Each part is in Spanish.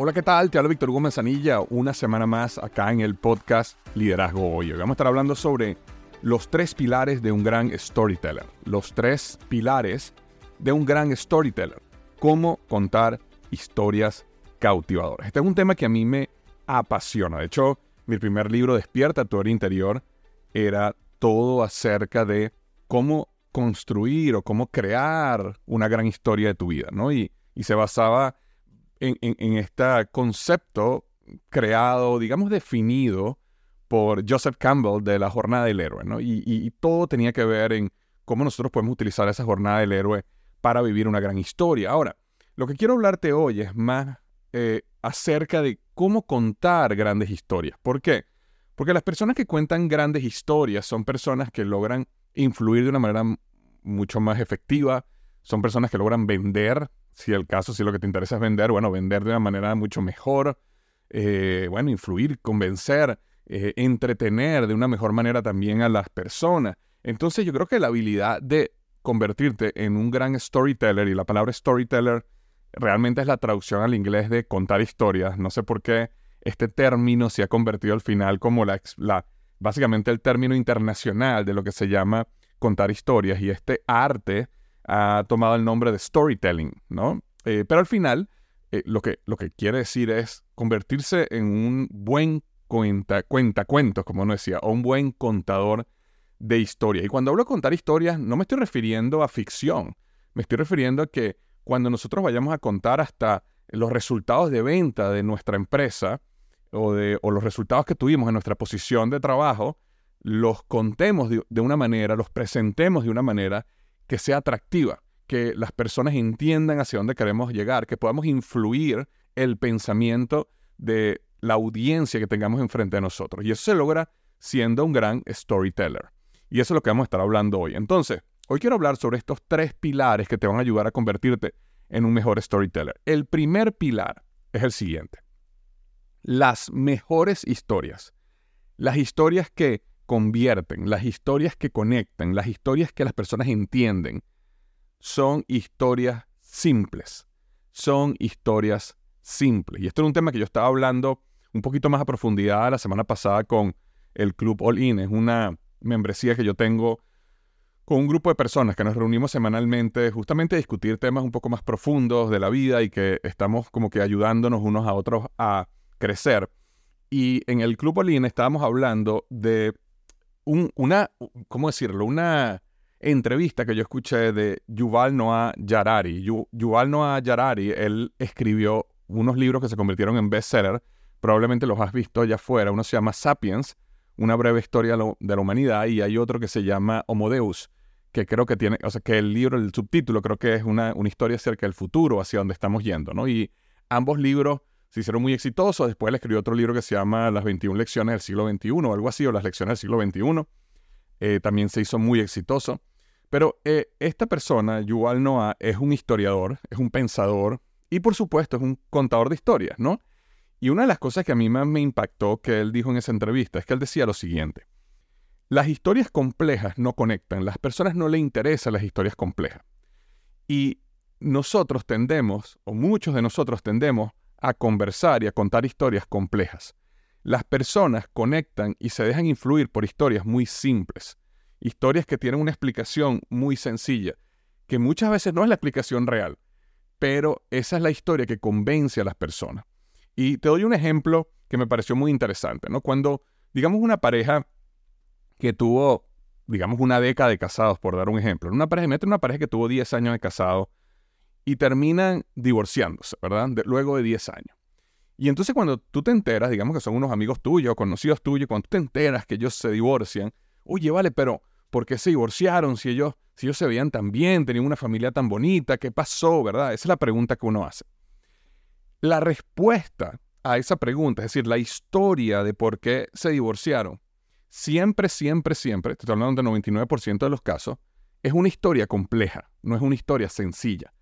Hola, ¿qué tal? Te habla Víctor Hugo Manzanilla, una semana más acá en el podcast Liderazgo Hoy. Vamos a estar hablando sobre los tres pilares de un gran storyteller. Los tres pilares de un gran storyteller. Cómo contar historias cautivadoras. Este es un tema que a mí me apasiona. De hecho, mi primer libro, Despierta tu interior, era todo acerca de cómo construir o cómo crear una gran historia de tu vida, ¿no? Y, y se basaba en, en, este concepto creado, digamos, definido por Joseph Campbell de la jornada del héroe, ¿no? Y, todo tenía que ver en cómo nosotros podemos utilizar esa jornada del héroe para vivir una gran historia. Ahora, lo que quiero hablarte hoy es más eh, acerca de cómo contar grandes historias. ¿Por qué? Porque las personas que cuentan grandes historias son personas que logran influir de una manera mucho más efectiva, son personas que logran vender, si el caso, si lo que te interesa es vender, bueno, vender de una manera mucho mejor, eh, bueno, influir, convencer, eh, entretener de una mejor manera también a las personas. Entonces yo creo que la habilidad de convertirte en un gran storyteller, y la palabra storyteller realmente es la traducción al inglés de contar historias, no sé por qué este término se ha convertido al final como la, básicamente el término internacional de lo que se llama contar historias y este arte ha tomado el nombre de storytelling, ¿no? Eh, pero al final eh, lo, que, lo que quiere decir es convertirse en un buen cuenta, cuenta cuentos, como uno decía, o un buen contador de historia. Y cuando hablo de contar historias, no me estoy refiriendo a ficción, me estoy refiriendo a que cuando nosotros vayamos a contar hasta los resultados de venta de nuestra empresa, o, de, los resultados que tuvimos en nuestra posición de trabajo, los contemos de, una manera, los presentemos de una manera que sea atractiva, que las personas entiendan hacia dónde queremos llegar, que podamos influir el pensamiento de la audiencia que tengamos enfrente de nosotros. Y eso se logra siendo un gran storyteller. Y eso es lo que vamos a estar hablando hoy. Entonces, hoy quiero hablar sobre estos tres pilares que te van a ayudar a convertirte en un mejor storyteller. El primer pilar es el siguiente las mejores historias, las historias que convierten, las historias que conectan, las historias que las personas entienden, son historias simples, son historias simples. Y esto es un tema que yo estaba hablando un poquito más a profundidad la semana pasada con el Club All In. Es una membresía que yo tengo con un grupo de personas que nos reunimos semanalmente justamente a discutir temas un poco más profundos de la vida y que estamos como que ayudándonos unos a otros a crecer. Y en el Club Olin estábamos hablando de un, una, ¿cómo decirlo? Una entrevista que yo escuché de Yuval Noah Yarari. Yuval Noah Yarari, él escribió unos libros que se convirtieron en bestseller. Probablemente los has visto allá afuera. Uno se llama Sapiens, una breve historia de la humanidad, y hay otro que se llama Homo Deus, que creo que tiene, o sea, que el libro, el subtítulo, creo que es una, una historia acerca del futuro, hacia donde estamos yendo, ¿no? Y ambos libros se hicieron muy exitosos. Después le escribió otro libro que se llama Las 21 lecciones del siglo XXI o algo así, o Las lecciones del siglo XXI. Eh, también se hizo muy exitoso. Pero eh, esta persona, Yuval Noah, es un historiador, es un pensador y por supuesto es un contador de historias, ¿no? Y una de las cosas que a mí más me impactó que él dijo en esa entrevista es que él decía lo siguiente. Las historias complejas no conectan, las personas no le interesan las historias complejas. Y nosotros tendemos, o muchos de nosotros tendemos, a conversar y a contar historias complejas. Las personas conectan y se dejan influir por historias muy simples, historias que tienen una explicación muy sencilla, que muchas veces no es la explicación real, pero esa es la historia que convence a las personas. Y te doy un ejemplo que me pareció muy interesante, ¿no? Cuando, digamos, una pareja que tuvo, digamos, una década de casados, por dar un ejemplo, una pareja, una pareja que tuvo 10 años de casado y terminan divorciándose, ¿verdad? luego de 10 años. Y entonces cuando tú te enteras, digamos que son unos amigos tuyos, conocidos tuyos, cuando tú te enteras que ellos se divorcian, oye, vale, pero ¿por qué se divorciaron si ellos, si ellos se veían tan bien, tenían una familia tan bonita? ¿Qué pasó, verdad? Esa es la pregunta que uno hace. La respuesta a esa pregunta, es decir, la historia de por qué se divorciaron, siempre, siempre, siempre, estoy hablando del 99% de los casos, es una historia compleja, no es una historia sencilla.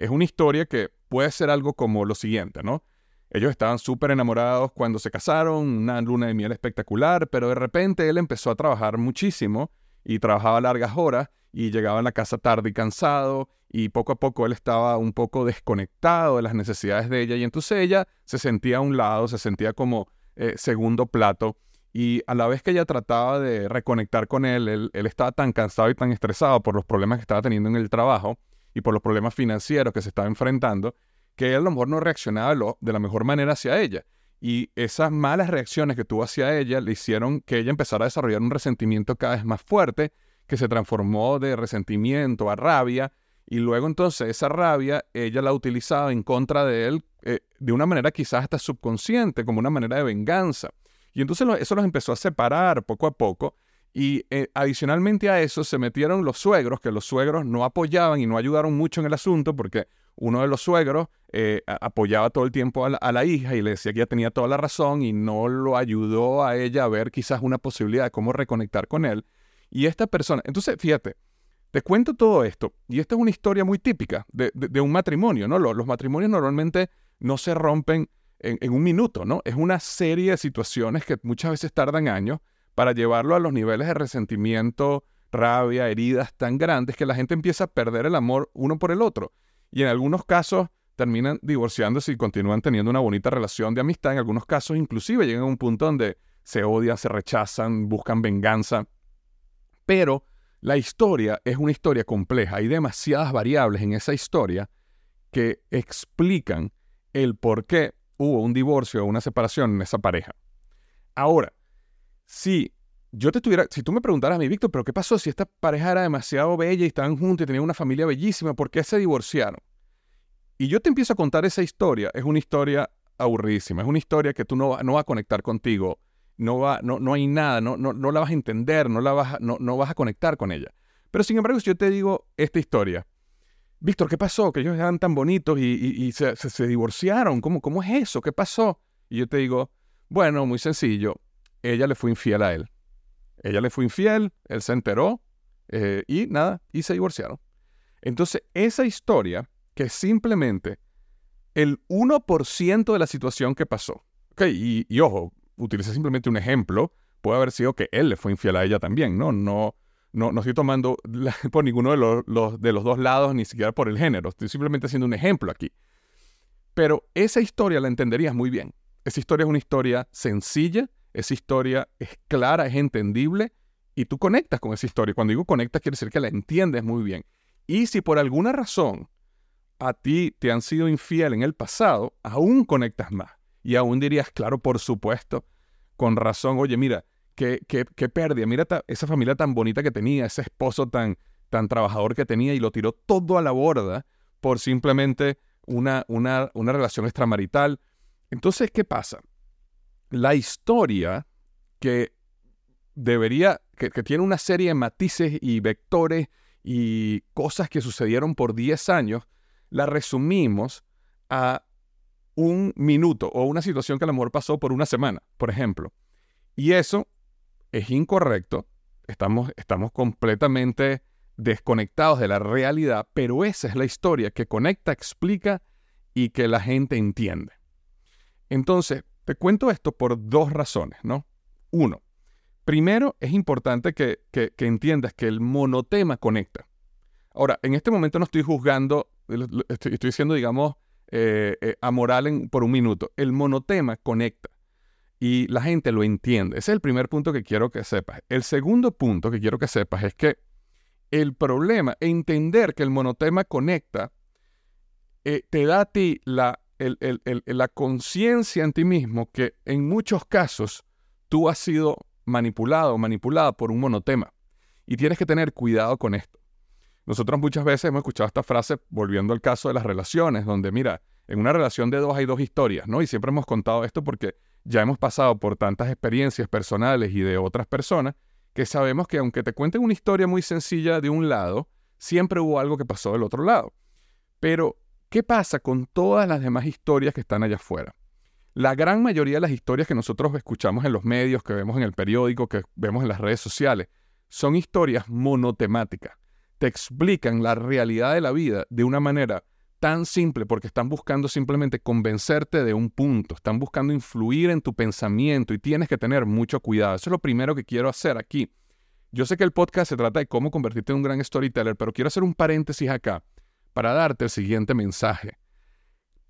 Es una historia que puede ser algo como lo siguiente, ¿no? Ellos estaban súper enamorados cuando se casaron, una luna de miel espectacular, pero de repente él empezó a trabajar muchísimo y trabajaba largas horas y llegaba a la casa tarde y cansado y poco a poco él estaba un poco desconectado de las necesidades de ella y entonces ella se sentía a un lado, se sentía como eh, segundo plato y a la vez que ella trataba de reconectar con él, él, él estaba tan cansado y tan estresado por los problemas que estaba teniendo en el trabajo y por los problemas financieros que se estaba enfrentando, que él a lo mejor no reaccionaba de la mejor manera hacia ella. Y esas malas reacciones que tuvo hacia ella le hicieron que ella empezara a desarrollar un resentimiento cada vez más fuerte, que se transformó de resentimiento a rabia, y luego entonces esa rabia ella la utilizaba en contra de él eh, de una manera quizás hasta subconsciente, como una manera de venganza. Y entonces eso los empezó a separar poco a poco, y eh, adicionalmente a eso se metieron los suegros, que los suegros no apoyaban y no ayudaron mucho en el asunto porque uno de los suegros eh, apoyaba todo el tiempo a la, hija y le decía que ella tenía toda la razón y no lo ayudó a ella a ver quizás una posibilidad de cómo reconectar con él. Y esta persona, entonces fíjate, te cuento todo esto y esta es una historia muy típica de, un matrimonio, ¿no? Los, matrimonios normalmente no se rompen en, en un minuto, ¿no? Es una serie de situaciones que muchas veces tardan años para llevarlo a los niveles de resentimiento, rabia, heridas tan grandes que la gente empieza a perder el amor uno por el otro. Y en algunos casos terminan divorciándose y continúan teniendo una bonita relación de amistad. En algunos casos inclusive llegan a un punto donde se odian, se rechazan, buscan venganza. Pero la historia es una historia compleja. Hay demasiadas variables en esa historia que explican el por qué hubo un divorcio o una separación en esa pareja. Ahora, si yo te estuviera, si tú me preguntaras a mí, Víctor, pero ¿qué pasó si esta pareja era demasiado bella y estaban juntos y tenían una familia bellísima? ¿Por qué se divorciaron? Y yo te empiezo a contar esa historia. Es una historia aburridísima. Es una historia que tú no, no vas a conectar contigo. No, va, no, no hay nada. No, no, no la vas a entender. No, la vas, no, no vas a conectar con ella. Pero sin embargo, si yo te digo esta historia, Víctor, ¿qué pasó? Que ellos eran tan bonitos y, se, se, divorciaron. ¿Cómo, ¿Cómo es eso? ¿Qué pasó? Y yo te digo, bueno, muy sencillo ella le fue infiel a él. Ella le fue infiel, él se enteró eh, y nada, y se divorciaron. Entonces, esa historia, que simplemente el 1% de la situación que pasó, ok, y, ojo, utilicé simplemente un ejemplo, puede haber sido que él le fue infiel a ella también, ¿no? No, no, no estoy tomando por ninguno de los, de los dos lados, ni siquiera por el género, estoy simplemente haciendo un ejemplo aquí. Pero esa historia la entenderías muy bien. Esa historia es una historia sencilla, esa historia es clara, es entendible y tú conectas con esa historia. Cuando digo conectas, quiere decir que la entiendes muy bien. Y si por alguna razón a ti te han sido infiel en el pasado, aún conectas más. Y aún dirías, claro, por supuesto, con razón, oye, mira, qué, qué, qué pérdida, mira esa familia tan bonita que tenía, ese esposo tan, tan trabajador que tenía y lo tiró todo a la borda por simplemente una, una, una relación extramarital. Entonces, ¿qué pasa? La historia que debería, que, tiene una serie de matices y vectores y cosas que sucedieron por 10 años, la resumimos a un minuto o una situación que a lo mejor pasó por una semana, por ejemplo. Y eso es incorrecto, estamos, estamos completamente desconectados de la realidad, pero esa es la historia que conecta, explica y que la gente entiende. Entonces, te cuento esto por dos razones, ¿no? Uno, primero es importante que, entiendas que el monotema conecta. Ahora, en este momento no estoy juzgando, estoy, estoy siendo, digamos, eh, eh, amoral por un minuto. El monotema conecta y la gente lo entiende. Ese es el primer punto que quiero que sepas. El segundo punto que quiero que sepas es que el problema, entender que el monotema conecta, eh, te da a ti la, la conciencia en ti mismo que en muchos casos tú has sido manipulado o manipulada por un monotema. Y tienes que tener cuidado con esto. Nosotros muchas veces hemos escuchado esta frase, volviendo al caso de las relaciones, donde mira, en una relación de dos hay dos historias, ¿no? Y siempre hemos contado esto porque ya hemos pasado por tantas experiencias personales y de otras personas que sabemos que aunque te cuenten una historia muy sencilla de un lado, siempre hubo algo que pasó del otro lado. Pero, ¿qué pasa con todas las demás historias que están allá afuera? La gran mayoría de las historias que nosotros escuchamos en los medios, que vemos en el periódico, que vemos en las redes sociales, son historias monotemáticas te explican la realidad de la vida de una manera tan simple porque están buscando simplemente convencerte de un punto, están buscando influir en tu pensamiento y tienes que tener mucho cuidado. Eso es lo primero que quiero hacer aquí. Yo sé que el podcast se trata de cómo convertirte en un gran storyteller, pero quiero hacer un paréntesis acá para darte el siguiente mensaje.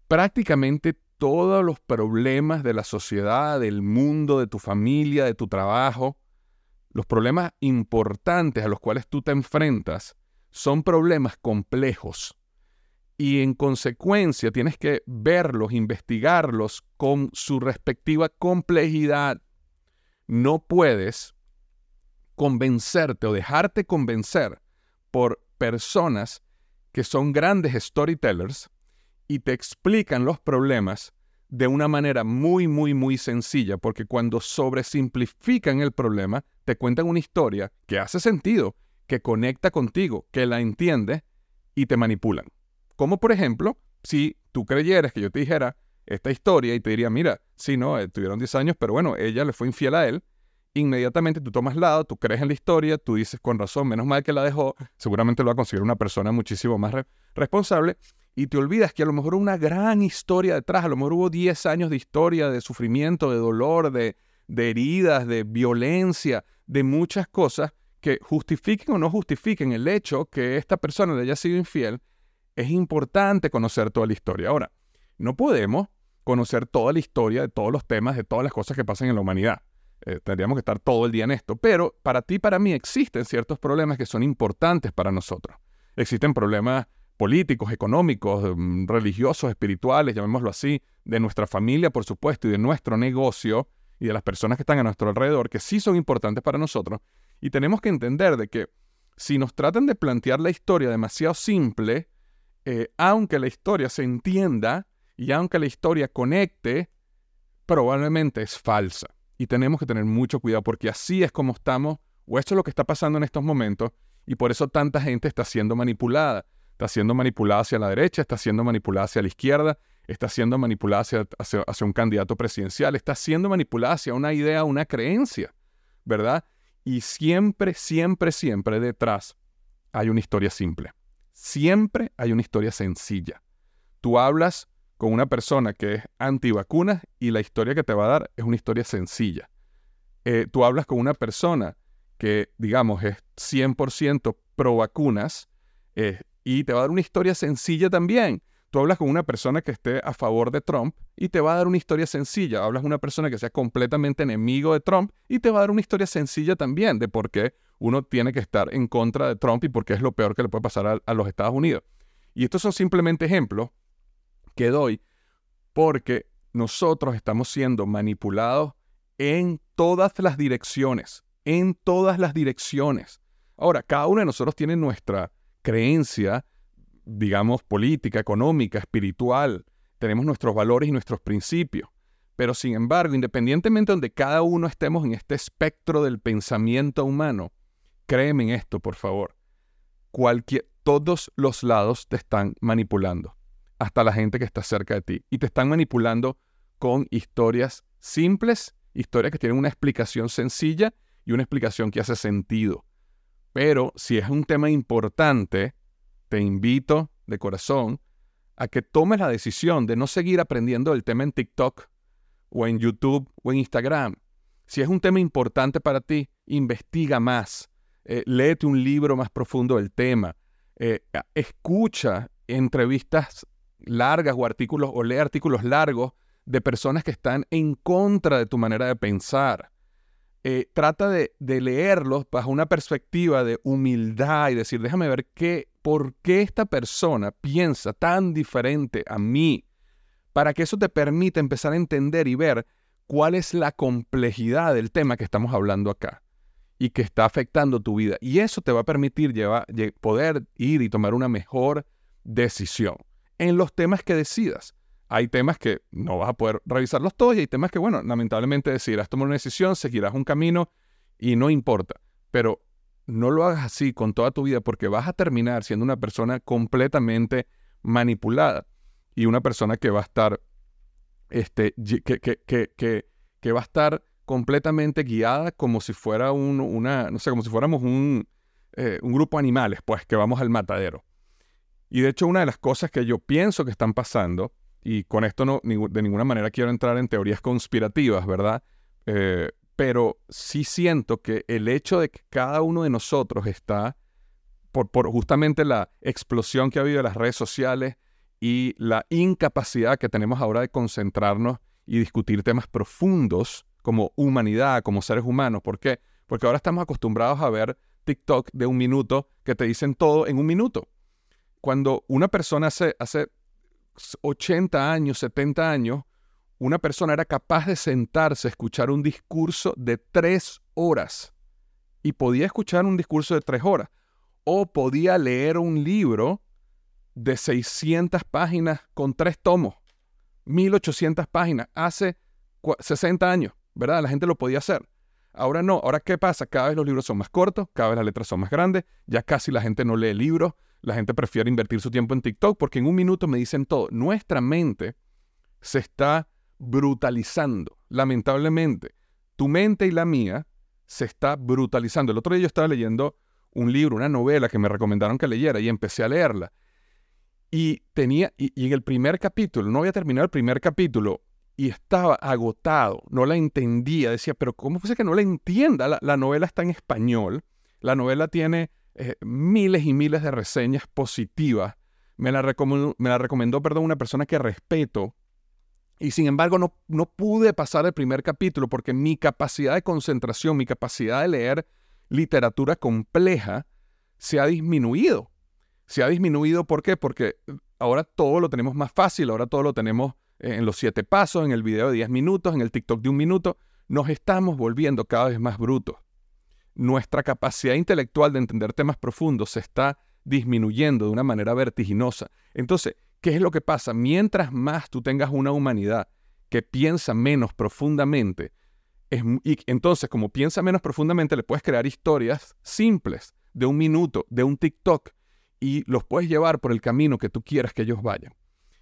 Prácticamente todos los problemas de la sociedad, del mundo, de tu familia, de tu trabajo, los problemas importantes a los cuales tú te enfrentas, son problemas complejos y en consecuencia tienes que verlos, investigarlos con su respectiva complejidad. No puedes convencerte o dejarte convencer por personas que son grandes storytellers y te explican los problemas de una manera muy, muy, muy sencilla, porque cuando sobresimplifican el problema, te cuentan una historia que hace sentido que conecta contigo, que la entiende y te manipulan. Como por ejemplo, si tú creyeras que yo te dijera esta historia y te diría, mira, sí, no, eh, tuvieron 10 años, pero bueno, ella le fue infiel a él, inmediatamente tú tomas lado, tú crees en la historia, tú dices con razón, menos mal que la dejó, seguramente lo va a conseguir una persona muchísimo más responsable, y te olvidas que a lo mejor una gran historia detrás, a lo mejor hubo 10 años de historia, de sufrimiento, de dolor, de, de heridas, de violencia, de muchas cosas que justifiquen o no justifiquen el hecho que esta persona le haya sido infiel, es importante conocer toda la historia. Ahora, no podemos conocer toda la historia de todos los temas, de todas las cosas que pasan en la humanidad. Eh, tendríamos que estar todo el día en esto. Pero para ti para mí existen ciertos problemas que son importantes para nosotros. Existen problemas políticos, económicos, mm, religiosos, espirituales, llamémoslo así, de nuestra familia, por supuesto, y de nuestro negocio y de las personas que están a nuestro alrededor, que sí son importantes para nosotros, y tenemos que entender de que si nos tratan de plantear la historia demasiado simple, eh, aunque la historia se entienda y aunque la historia conecte, probablemente es falsa. Y tenemos que tener mucho cuidado porque así es como estamos, o esto es lo que está pasando en estos momentos, y por eso tanta gente está siendo manipulada. Está siendo manipulada hacia la derecha, está siendo manipulada hacia la izquierda, está siendo manipulada hacia, hacia un candidato presidencial, está siendo manipulada hacia una idea, una creencia, ¿verdad? Y siempre, siempre, siempre detrás hay una historia simple. Siempre hay una historia sencilla. Tú hablas con una persona que es antivacunas y la historia que te va a dar es una historia sencilla. Eh, tú hablas con una persona que, digamos, es 100% pro vacunas eh, y te va a dar una historia sencilla también. Tú hablas con una persona que esté a favor de Trump y te va a dar una historia sencilla. Hablas con una persona que sea completamente enemigo de Trump y te va a dar una historia sencilla también de por qué uno tiene que estar en contra de Trump y por qué es lo peor que le puede pasar a, a los Estados Unidos. Y estos son simplemente ejemplos que doy porque nosotros estamos siendo manipulados en todas las direcciones, en todas las direcciones. Ahora, cada uno de nosotros tiene nuestra creencia digamos, política, económica, espiritual, tenemos nuestros valores y nuestros principios. Pero sin embargo, independientemente de donde cada uno estemos en este espectro del pensamiento humano, créeme en esto, por favor. Cualquier, todos los lados te están manipulando, hasta la gente que está cerca de ti. Y te están manipulando con historias simples, historias que tienen una explicación sencilla y una explicación que hace sentido. Pero si es un tema importante, te invito de corazón a que tomes la decisión de no seguir aprendiendo el tema en TikTok, o en YouTube o en Instagram. Si es un tema importante para ti, investiga más, eh, léete un libro más profundo del tema, eh, escucha entrevistas largas o artículos o lee artículos largos de personas que están en contra de tu manera de pensar. Eh, trata de, de, leerlos bajo una perspectiva de humildad y decir, déjame ver qué, por qué esta persona piensa tan diferente a mí, para que eso te permita empezar a entender y ver cuál es la complejidad del tema que estamos hablando acá y que está afectando tu vida. Y eso te va a permitir llevar, poder ir y tomar una mejor decisión en los temas que decidas. Hay temas que no vas a poder revisarlos todos y hay temas que, bueno, lamentablemente decidirás tomar una decisión, seguirás un camino y no importa. Pero no lo hagas así con toda tu vida porque vas a terminar siendo una persona completamente manipulada y una persona que va a estar, este, que, que, que, va a estar completamente guiada como si fuera un, una, no sé, como si fuéramos un, eh, un grupo de animales, pues, que vamos al matadero. Y de hecho, una de las cosas que yo pienso que están pasando y con esto no, de ninguna manera quiero entrar en teorías conspirativas, ¿verdad? Eh, pero sí siento que el hecho de que cada uno de nosotros está, por, por justamente la explosión que ha habido de las redes sociales y la incapacidad que tenemos ahora de concentrarnos y discutir temas profundos como humanidad, como seres humanos. ¿Por qué? Porque ahora estamos acostumbrados a ver TikTok de un minuto que te dicen todo en un minuto. Cuando una persona hace, hace 80 años, 70 años, una persona era capaz de sentarse a escuchar un discurso de tres horas y podía escuchar un discurso de tres horas o podía leer un libro de 600 páginas con tres tomos, 1800 páginas, hace 60 años, ¿verdad? La gente lo podía hacer. Ahora no, ahora ¿qué pasa? Cada vez los libros son más cortos, cada vez las letras son más grandes, ya casi la gente no lee libros, la gente prefiere invertir su tiempo en TikTok porque en un minuto me dicen todo. Nuestra mente se está brutalizando, lamentablemente. Tu mente y la mía se está brutalizando. El otro día yo estaba leyendo un libro, una novela que me recomendaron que leyera y empecé a leerla. Y tenía, y, en el primer capítulo, no había terminado el primer capítulo y estaba agotado, no la entendía. Decía, pero ¿cómo fue que no la entienda? La novela está en español, la novela tiene eh, miles y miles de reseñas positivas. Me la, recomendó, me la recomendó, perdón, una persona que respeto. Y sin embargo no, no pude pasar el primer capítulo porque mi capacidad de concentración, mi capacidad de leer literatura compleja se ha disminuido. Se ha disminuido, ¿por qué? Porque ahora todo lo tenemos más fácil, ahora todo lo tenemos eh, en los siete pasos, en el video de 10 minutos, en el TikTok de un minuto. Nos estamos volviendo cada vez más brutos nuestra capacidad intelectual de entender temas profundos se está disminuyendo de una manera vertiginosa. Entonces, ¿qué es lo que pasa? Mientras más tú tengas una humanidad que piensa menos profundamente, y entonces como piensa menos profundamente, le puedes crear historias simples de un minuto, de un TikTok, y los puedes llevar por el camino que tú quieras que ellos vayan.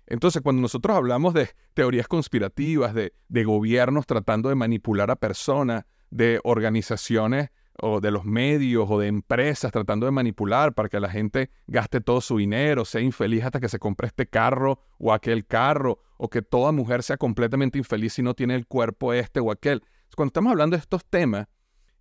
Entonces, cuando nosotros hablamos de teorías conspirativas, de, de gobiernos tratando de manipular a personas, de organizaciones o de los medios o de empresas tratando de manipular para que la gente gaste todo su dinero, sea infeliz hasta que se compre este carro o aquel carro, o que toda mujer sea completamente infeliz si no tiene el cuerpo este o aquel. Cuando estamos hablando de estos temas,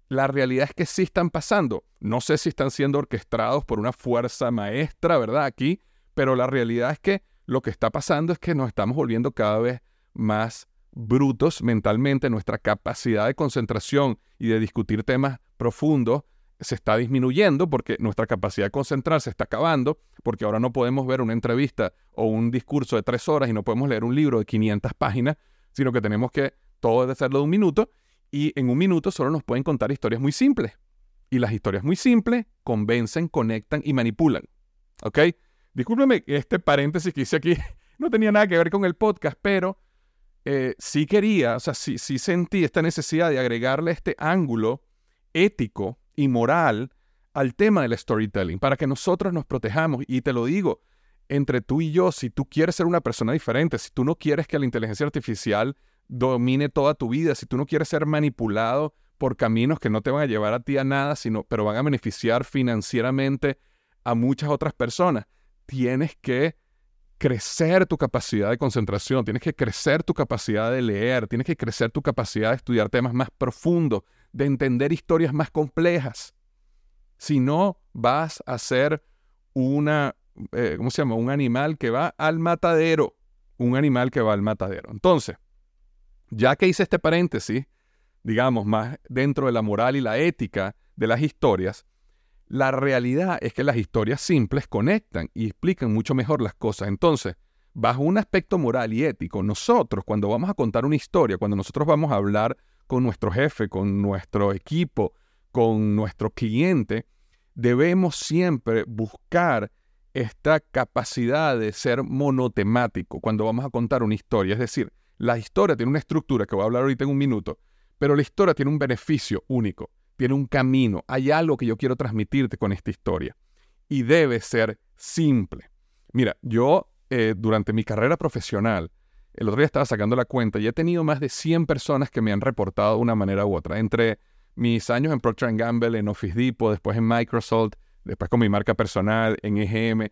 la realidad es que sí están pasando. No sé si están siendo orquestados por una fuerza maestra, ¿verdad? Aquí, pero la realidad es que lo que está pasando es que nos estamos volviendo cada vez más brutos mentalmente, nuestra capacidad de concentración y de discutir temas profundos se está disminuyendo porque nuestra capacidad de concentrar se está acabando, porque ahora no podemos ver una entrevista o un discurso de tres horas y no podemos leer un libro de 500 páginas, sino que tenemos que todo hacerlo de un minuto y en un minuto solo nos pueden contar historias muy simples. Y las historias muy simples convencen, conectan y manipulan. ¿Ok? Discúlpeme este paréntesis que hice aquí no tenía nada que ver con el podcast, pero eh, sí quería, o sea, sí, sí sentí esta necesidad de agregarle este ángulo ético y moral al tema del storytelling, para que nosotros nos protejamos. Y te lo digo, entre tú y yo, si tú quieres ser una persona diferente, si tú no quieres que la inteligencia artificial domine toda tu vida, si tú no quieres ser manipulado por caminos que no te van a llevar a ti a nada, sino, pero van a beneficiar financieramente a muchas otras personas, tienes que crecer tu capacidad de concentración, tienes que crecer tu capacidad de leer, tienes que crecer tu capacidad de estudiar temas más profundos, de entender historias más complejas. Si no, vas a ser una, eh, ¿cómo se llama? Un animal que va al matadero. Un animal que va al matadero. Entonces, ya que hice este paréntesis, digamos, más dentro de la moral y la ética de las historias, la realidad es que las historias simples conectan y explican mucho mejor las cosas. Entonces, bajo un aspecto moral y ético, nosotros cuando vamos a contar una historia, cuando nosotros vamos a hablar con nuestro jefe, con nuestro equipo, con nuestro cliente, debemos siempre buscar esta capacidad de ser monotemático cuando vamos a contar una historia. Es decir, la historia tiene una estructura que voy a hablar ahorita en un minuto, pero la historia tiene un beneficio único tiene un camino, hay algo que yo quiero transmitirte con esta historia. Y debe ser simple. Mira, yo eh, durante mi carrera profesional, el otro día estaba sacando la cuenta y he tenido más de 100 personas que me han reportado de una manera u otra. Entre mis años en Procter Gamble, en Office Depot, después en Microsoft, después con mi marca personal, en EGM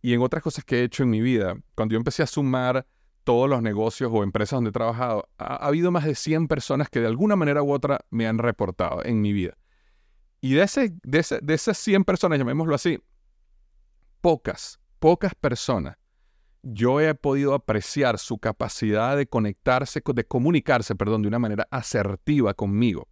y en otras cosas que he hecho en mi vida. Cuando yo empecé a sumar todos los negocios o empresas donde he trabajado, ha, habido más de 100 personas que de alguna manera u otra me han reportado en mi vida. Y de, ese, de, de esas 100 personas, llamémoslo así, pocas, pocas personas, yo he podido apreciar su capacidad de conectarse, de comunicarse, perdón, de una manera asertiva conmigo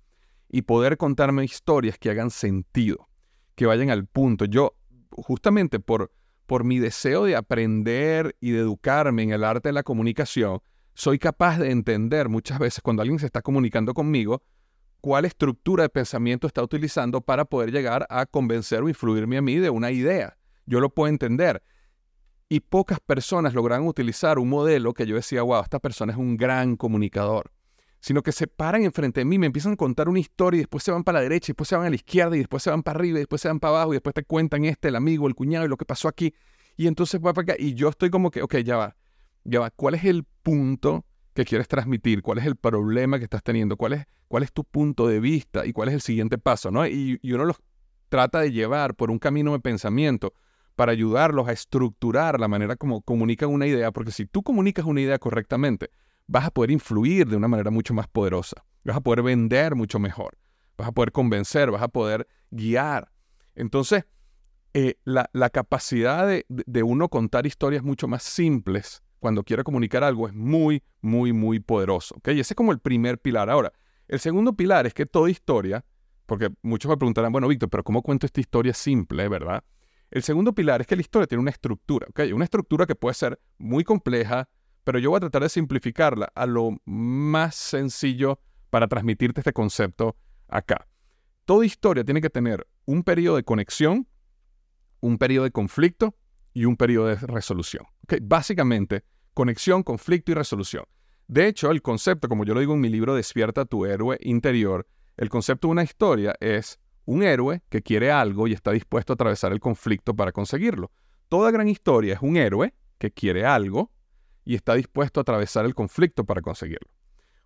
y poder contarme historias que hagan sentido, que vayan al punto. Yo, justamente por por mi deseo de aprender y de educarme en el arte de la comunicación, soy capaz de entender muchas veces cuando alguien se está comunicando conmigo cuál estructura de pensamiento está utilizando para poder llegar a convencer o influirme a mí de una idea. Yo lo puedo entender. Y pocas personas logran utilizar un modelo que yo decía, wow, esta persona es un gran comunicador sino que se paran enfrente de mí, me empiezan a contar una historia y después se van para la derecha, y después se van a la izquierda, y después se van para arriba, y después se van para abajo, y después te cuentan este, el amigo, el cuñado, y lo que pasó aquí. Y entonces va para acá, y yo estoy como que, ok, ya va, ya va, ¿cuál es el punto que quieres transmitir? ¿Cuál es el problema que estás teniendo? ¿Cuál es, cuál es tu punto de vista? ¿Y cuál es el siguiente paso? ¿no? Y, y uno los trata de llevar por un camino de pensamiento para ayudarlos a estructurar la manera como comunican una idea, porque si tú comunicas una idea correctamente, vas a poder influir de una manera mucho más poderosa, vas a poder vender mucho mejor, vas a poder convencer, vas a poder guiar. Entonces, eh, la, capacidad de, uno contar historias mucho más simples cuando quiere comunicar algo es muy, muy, muy poderoso. Y ese es como el primer pilar. Ahora, el segundo pilar es que toda historia, porque muchos me preguntarán, bueno, Víctor, pero ¿cómo cuento esta historia simple, verdad? El segundo pilar es que la historia tiene una estructura, ¿okay? Una estructura que puede ser muy compleja, pero yo voy a tratar de simplificarla a lo más sencillo para transmitirte este concepto acá. Toda historia tiene que tener un periodo de conexión, un periodo de conflicto y un periodo de resolución. Básicamente, conexión, conflicto y resolución. De hecho, el concepto, como yo lo digo en mi libro Despierta tu héroe interior, el concepto de una historia es un héroe que quiere algo y está dispuesto a atravesar el conflicto para conseguirlo. Toda gran historia es un héroe que quiere algo y está dispuesto a atravesar el conflicto para conseguirlo.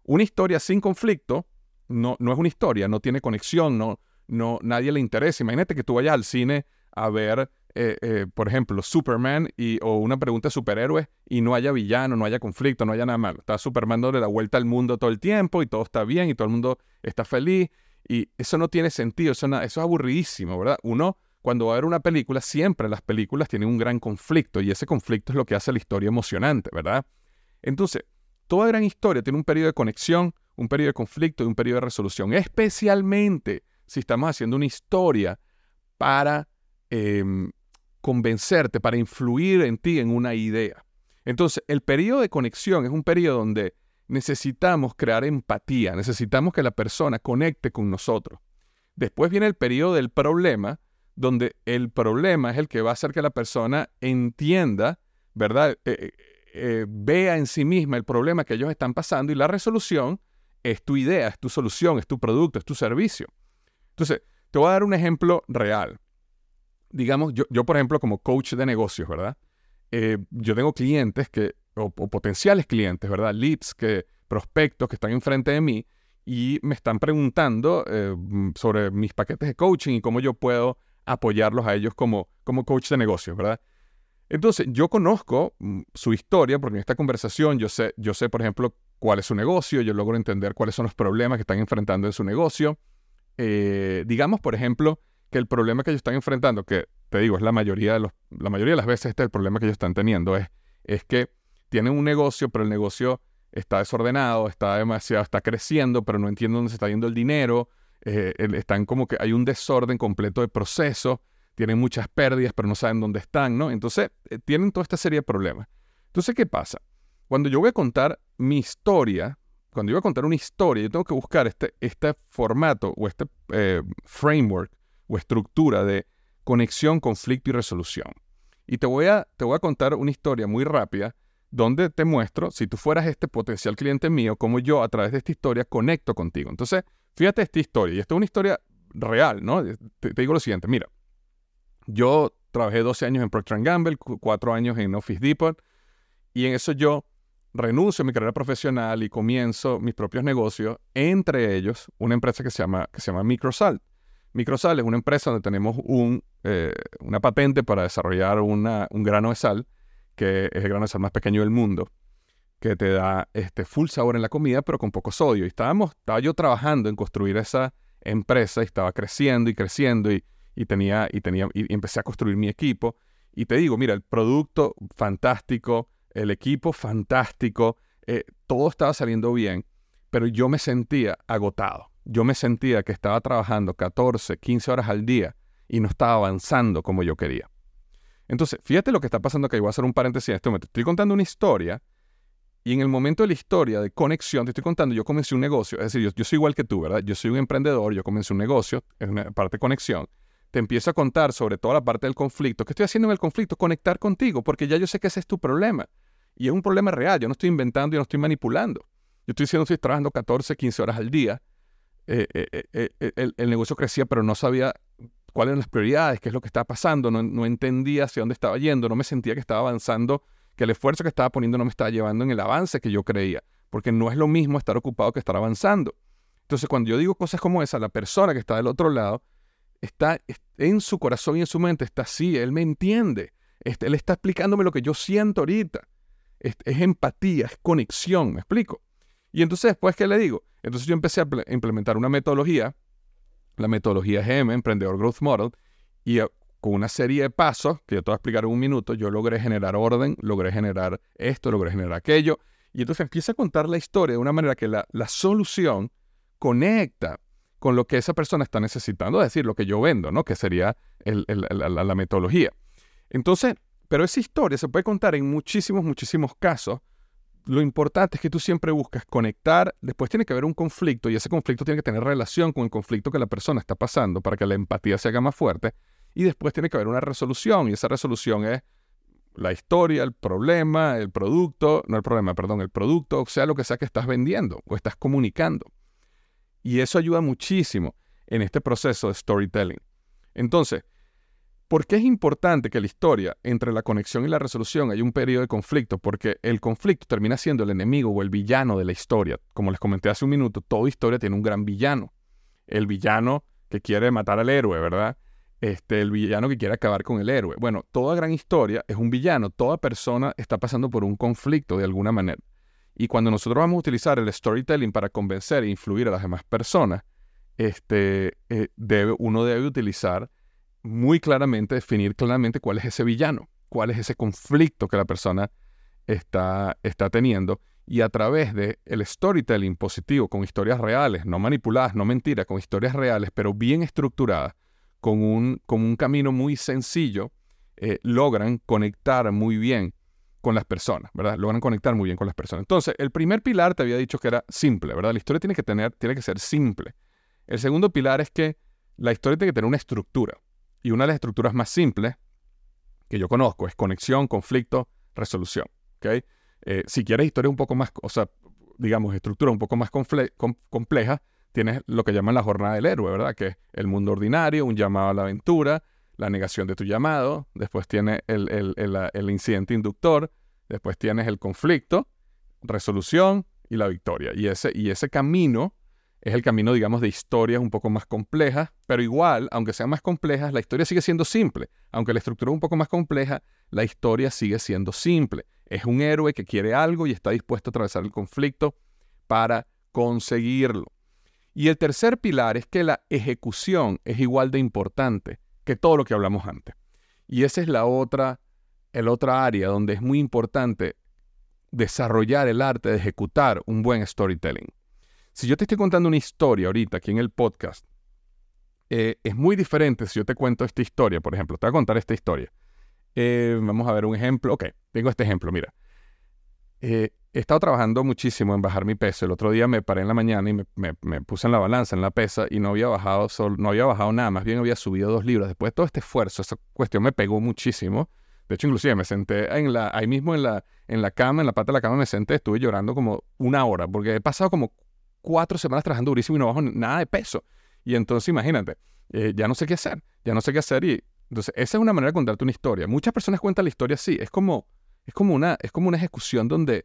Una historia sin conflicto no, no es una historia, no tiene conexión, no, no, nadie le interesa. Imagínate que tú vayas al cine a ver, eh, eh, por ejemplo, Superman y, o una pregunta de superhéroes y no haya villano, no haya conflicto, no haya nada malo. Está Superman dándole la vuelta al mundo todo el tiempo y todo está bien y todo el mundo está feliz. Y eso no tiene sentido, eso, eso es aburridísimo, ¿verdad? Uno cuando va a ver una película, siempre las películas tienen un gran conflicto y ese conflicto es lo que hace la historia emocionante, ¿verdad? Entonces, toda gran historia tiene un periodo de conexión, un periodo de conflicto y un periodo de resolución, especialmente si estamos haciendo una historia para em, convencerte, para influir en ti en una idea. Entonces, el periodo de conexión es un periodo donde necesitamos crear empatía, necesitamos que la persona conecte con nosotros. Después viene el periodo del problema, donde el problema es el que va a hacer que la persona entienda, ¿verdad? Eh, eh, eh, vea en sí misma el problema que ellos están pasando y la resolución es tu idea, es tu solución, es tu producto, es tu servicio. Entonces, te voy a dar un ejemplo real. Digamos, yo, yo por ejemplo, como coach de negocios, ¿verdad? yo tengo clientes que, o, potenciales clientes, ¿verdad? Leads, que, prospectos que están enfrente de mí y me están preguntando sobre mis paquetes de coaching y cómo yo puedo apoyarlos a ellos como, como coach de negocios, ¿verdad? Entonces, yo conozco mm, su historia porque en esta conversación yo sé, yo sé, por ejemplo, cuál es su negocio, yo logro entender cuáles son los problemas que están enfrentando en su negocio. Eh, digamos, por ejemplo, que el problema que ellos están enfrentando, que te digo, es la mayoría de, los, la mayoría de las veces este es el problema que ellos están teniendo, es, es que tienen un negocio, pero el negocio está desordenado, está demasiado, está creciendo, pero no entienden dónde se está yendo el dinero, eh, están como que hay un desorden completo de proceso, tienen muchas pérdidas, pero no saben dónde están, ¿no? Entonces, eh, tienen toda esta serie de problemas. Entonces, ¿qué pasa? Cuando yo voy a contar mi historia, cuando yo voy a contar una historia, yo tengo que buscar este, este formato o este eh, framework o estructura de conexión, conflicto y resolución. Y te voy, a, te voy a contar una historia muy rápida donde te muestro, si tú fueras este potencial cliente mío, cómo yo a través de esta historia conecto contigo. Entonces, fíjate esta historia, y esta es una historia real, ¿no? Te, digo lo siguiente, mira, yo trabajé 12 años en Procter Gamble, 4 años en Office Depot, y en eso yo renuncio a mi carrera profesional y comienzo mis propios negocios, entre ellos una empresa que se llama, que se llama Microsalt. Microsal es una empresa donde tenemos un, eh, una patente para desarrollar un grano de sal, que es el grano de sal más pequeño del mundo, que te da este full sabor en la comida, pero con poco sodio. Y estábamos, estaba yo trabajando en construir esa empresa y estaba creciendo y creciendo y, tenía, y, tenía, y empecé a construir mi equipo. Y te digo, mira, el producto fantástico, el equipo fantástico, eh, todo estaba saliendo bien, pero yo me sentía agotado yo me sentía que estaba trabajando 14, 15 horas al día y no estaba avanzando como yo quería. Entonces, fíjate lo que está pasando que voy a hacer un paréntesis en este momento. Estoy contando una historia y en el momento de la historia de conexión, te estoy contando, yo comencé un negocio, es decir, yo, soy igual que tú, ¿verdad? Yo soy un emprendedor, yo comencé un negocio, es una parte de conexión. Te empiezo a contar sobre toda la parte del conflicto. ¿Qué estoy haciendo en el conflicto? Conectar contigo, porque ya yo sé que ese es tu problema. Y es un problema real, yo no estoy inventando, yo no estoy manipulando. Yo estoy diciendo, estoy trabajando 14, 15 horas al día eh, eh, eh, el, negocio crecía, pero no sabía cuáles eran las prioridades, qué es lo que estaba pasando, no, entendía hacia dónde estaba yendo, no me sentía que estaba avanzando, que el esfuerzo que estaba poniendo no me estaba llevando en el avance que yo creía, porque no es lo mismo estar ocupado que estar avanzando. Entonces, cuando yo digo cosas como esa, la persona que está del otro lado, está en su corazón y en su mente, está así, él me entiende, este, él está explicándome lo que yo siento ahorita. es empatía, es conexión, ¿me explico? Y entonces después, ¿qué le digo? Entonces yo empecé a implementar una metodología, la metodología GM, Emprendedor Growth Model, y eh, con una serie de pasos, que yo te voy a explicar en un minuto, yo logré generar orden, logré generar esto, logré generar aquello, y entonces empieza a contar la historia de una manera que la, solución conecta con lo que esa persona está necesitando, es decir, lo que yo vendo, ¿no? Que sería la metodología. Entonces, pero esa historia se puede contar en muchísimos, muchísimos casos lo importante es que tú siempre buscas conectar, después tiene que haber un conflicto y ese conflicto tiene que tener relación con el conflicto que la persona está pasando para que la empatía se haga más fuerte y después tiene que haber una resolución y esa resolución es la historia, el problema, el producto, no el problema, perdón, el producto, o sea lo que sea que estás vendiendo o estás comunicando. Y eso ayuda muchísimo en este proceso de storytelling. Entonces, ¿Por qué es importante que la historia, entre la conexión y la resolución, haya un periodo de conflicto? Porque el conflicto termina siendo el enemigo o el villano de la historia. Como les comenté hace un minuto, toda historia tiene un gran villano. El villano que quiere matar al héroe, ¿verdad? Este, el villano que quiere acabar con el héroe. Bueno, toda gran historia es un villano. Toda persona está pasando por un conflicto de alguna manera. Y cuando nosotros vamos a utilizar el storytelling para convencer e influir a las demás personas, este, eh, uno debe utilizar muy claramente, definir claramente cuál es ese villano, cuál es ese conflicto que la persona está, está teniendo. Y a través del el storytelling positivo, con historias reales, no manipuladas, no mentiras, con historias reales, pero bien estructuradas, con un, con un camino muy sencillo, eh, logran conectar muy bien con las personas, ¿verdad? Logran conectar muy bien con las personas. Entonces, el primer pilar te había dicho que era simple, ¿verdad? La historia tiene que tener, tiene que ser simple. El segundo pilar es que la historia tiene que tener una estructura. Y una de las estructuras más simples que yo conozco es conexión, conflicto, resolución. ¿okay? Eh, si quieres historia un poco más, o sea, digamos, estructura un poco más compleja, tienes lo que llaman la jornada del héroe, ¿verdad? Que es el mundo ordinario, un llamado a la aventura, la negación de tu llamado, después tienes el, el incidente inductor, después tienes el conflicto, resolución y la victoria. Y ese, y ese camino es el camino, digamos, de historias un poco más complejas, pero igual, aunque sean más complejas, la historia sigue siendo simple. Aunque la estructura es un poco más compleja, la historia sigue siendo simple. Es un héroe que quiere algo y está dispuesto a atravesar el conflicto para conseguirlo. Y el tercer pilar es que la ejecución es igual de importante que todo lo que hablamos antes. Y esa es la otra, el otra área donde es muy importante desarrollar el arte de ejecutar un buen storytelling. Si yo te estoy contando una historia ahorita aquí en el podcast, eh, es muy diferente si yo te cuento esta historia, por ejemplo, te voy a contar esta historia. Eh, vamos a ver un ejemplo. Ok, tengo este ejemplo, mira. Eh, he estado trabajando muchísimo en bajar mi peso. El otro día me paré en la mañana y me, puse en la balanza, en la pesa, y no había bajado no había bajado nada, más bien había subido dos libras. Después de todo este esfuerzo, esa cuestión me pegó muchísimo. De hecho, inclusive me senté en la, ahí mismo en la, en la cama, en la pata de la cama me senté, estuve llorando como una hora, porque he pasado como cuatro semanas trabajando durísimo y no bajo nada de peso. Y entonces imagínate, eh, ya no sé qué hacer, ya no sé qué hacer y entonces esa es una manera de contarte una historia. Muchas personas cuentan la historia así, es como, es como, una, es como una ejecución donde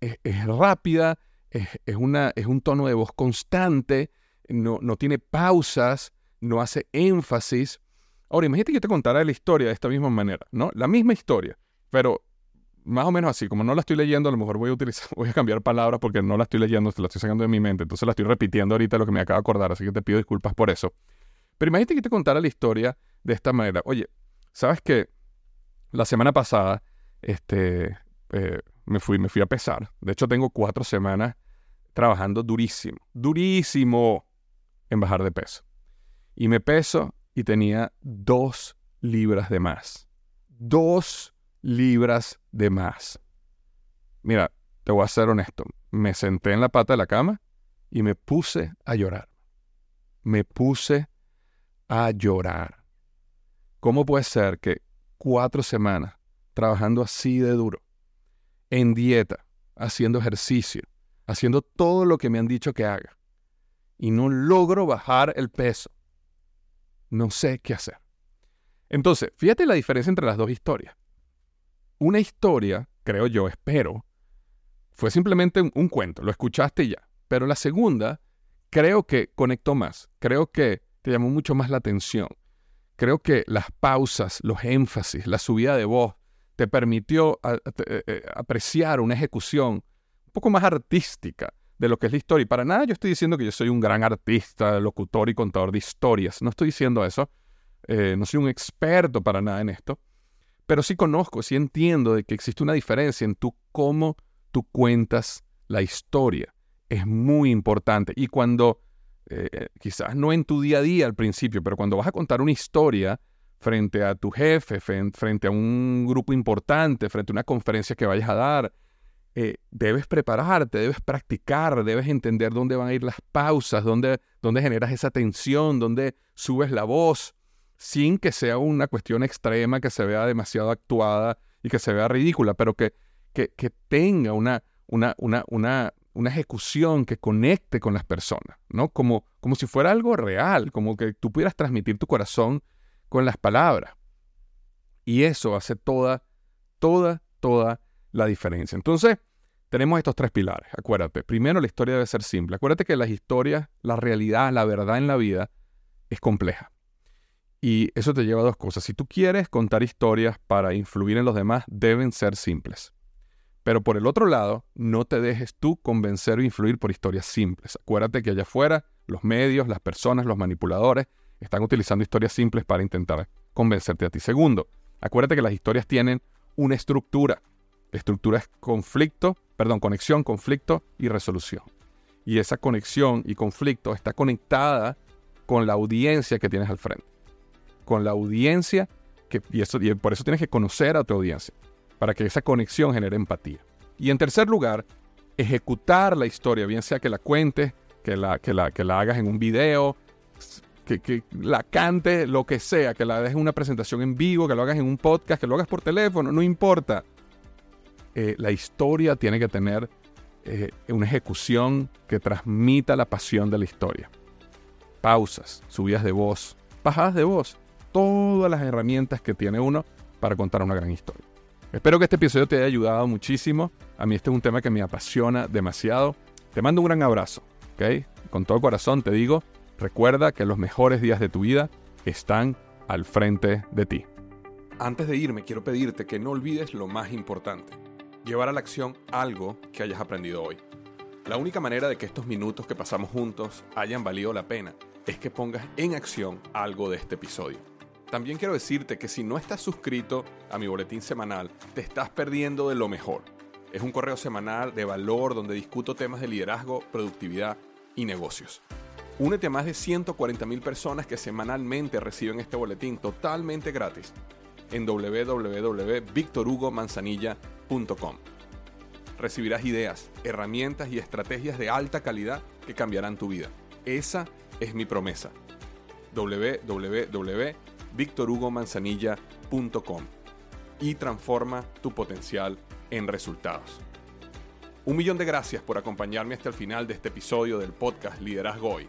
es, rápida, es, una, es un tono de voz constante, no, no tiene pausas, no hace énfasis. Ahora, imagínate que yo te contara la historia de esta misma manera, ¿no? La misma historia, pero más o menos así, como no la estoy leyendo, a lo mejor voy a utilizar, voy a cambiar palabras porque no la estoy leyendo, la estoy sacando de mi mente, entonces la estoy repitiendo ahorita lo que me acaba de acordar, así que te pido disculpas por eso. Pero imagínate que te contara la historia de esta manera. Oye, ¿sabes qué? La semana pasada, este, eh, me fui, me fui a pesar. De hecho, tengo cuatro semanas trabajando durísimo, durísimo en bajar de peso. Y me peso y tenía dos libras de más. Dos libras de más. Mira, te voy a ser honesto. Me senté en la pata de la cama y me puse a llorar. Me puse a llorar. ¿Cómo puede ser que cuatro semanas trabajando así de duro, en dieta, haciendo ejercicio, haciendo todo lo que me han dicho que haga, y no logro bajar el peso? No sé qué hacer. Entonces, fíjate la diferencia entre las dos historias una historia, creo yo, espero, fue simplemente un, cuento, lo escuchaste ya. Pero la segunda, creo que conectó más, creo que te llamó mucho más la atención. Creo que las pausas, los énfasis, la subida de voz, te permitió eh, eh, apreciar una ejecución un poco más artística de lo que es la historia. Y para nada yo estoy diciendo que yo soy un gran artista, locutor y contador de historias. No estoy diciendo eso. Eh, no soy un experto para nada en esto. Pero sí conozco, sí entiendo de que existe una diferencia en tú cómo tú cuentas la historia. Es muy importante. Y cuando, quizás no en tu día a día al principio, pero cuando vas a contar una historia frente a tu jefe, frente a un grupo importante, frente a una conferencia que vayas a dar, eh, debes prepararte, debes practicar, debes entender dónde van a ir las pausas, dónde, dónde generas esa tensión, dónde subes la voz, sin que sea una cuestión extrema, que se vea demasiado actuada y que se vea ridícula, pero que, que, tenga una, una, una, una, una ejecución que conecte con las personas, ¿no? Como, como si fuera algo real, como que tú pudieras transmitir tu corazón con las palabras. Y eso hace toda, toda, toda la diferencia. Entonces, tenemos estos tres pilares, acuérdate. Primero, la historia debe ser simple. Acuérdate que las historias, la realidad, la verdad en la vida es compleja. Y eso te lleva a dos cosas. Si tú quieres contar historias para influir en los demás, deben ser simples. Pero por el otro lado, no te dejes tú convencer o influir por historias simples. Acuérdate que allá afuera, los medios, las personas, los manipuladores, están utilizando historias simples para intentar convencerte a ti. Segundo, acuérdate que las historias tienen una estructura. La estructura es conflicto, perdón, conexión, conflicto y resolución. Y esa conexión y conflicto está conectada con la audiencia que tienes al frente con la audiencia, que, y, y por eso tienes que conocer a tu audiencia, para que esa conexión genere empatía. Y en tercer lugar, ejecutar la historia, bien sea que la cuentes, que la, que la, que la hagas en un video, que, la cante, lo que sea, que la dejes en una presentación en vivo, que lo hagas en un podcast, que lo hagas por teléfono, no importa. Eh, la historia tiene que tener eh, una ejecución que transmita la pasión de la historia. Pausas, subidas de voz, bajadas de voz todas las herramientas que tiene uno para contar una gran historia. Espero que este episodio te haya ayudado muchísimo. A mí este es un tema que me apasiona demasiado. Te mando un gran abrazo, ¿ok? con todo corazón te digo, recuerda que los mejores días de tu vida están al frente de ti. Antes de irme, quiero pedirte que no olvides lo más importante, llevar a la acción algo que hayas aprendido hoy. La única manera de que estos minutos que pasamos juntos hayan valido la pena es que pongas en acción algo de este episodio. También quiero decirte que si no estás suscrito a mi boletín semanal, te estás perdiendo de lo mejor. Es un correo semanal de valor donde discuto temas de liderazgo, productividad y negocios. Únete a más de 140.000 personas que semanalmente reciben este boletín totalmente gratis en www.victorhugomanzanilla.com. Recibirás ideas, herramientas y estrategias de alta calidad que cambiarán tu vida. Esa es mi promesa. www.victorhugomanzanilla.com y transforma tu potencial en resultados. Un millón de gracias por acompañarme hasta el final de este episodio del podcast Liderazgo Hoy.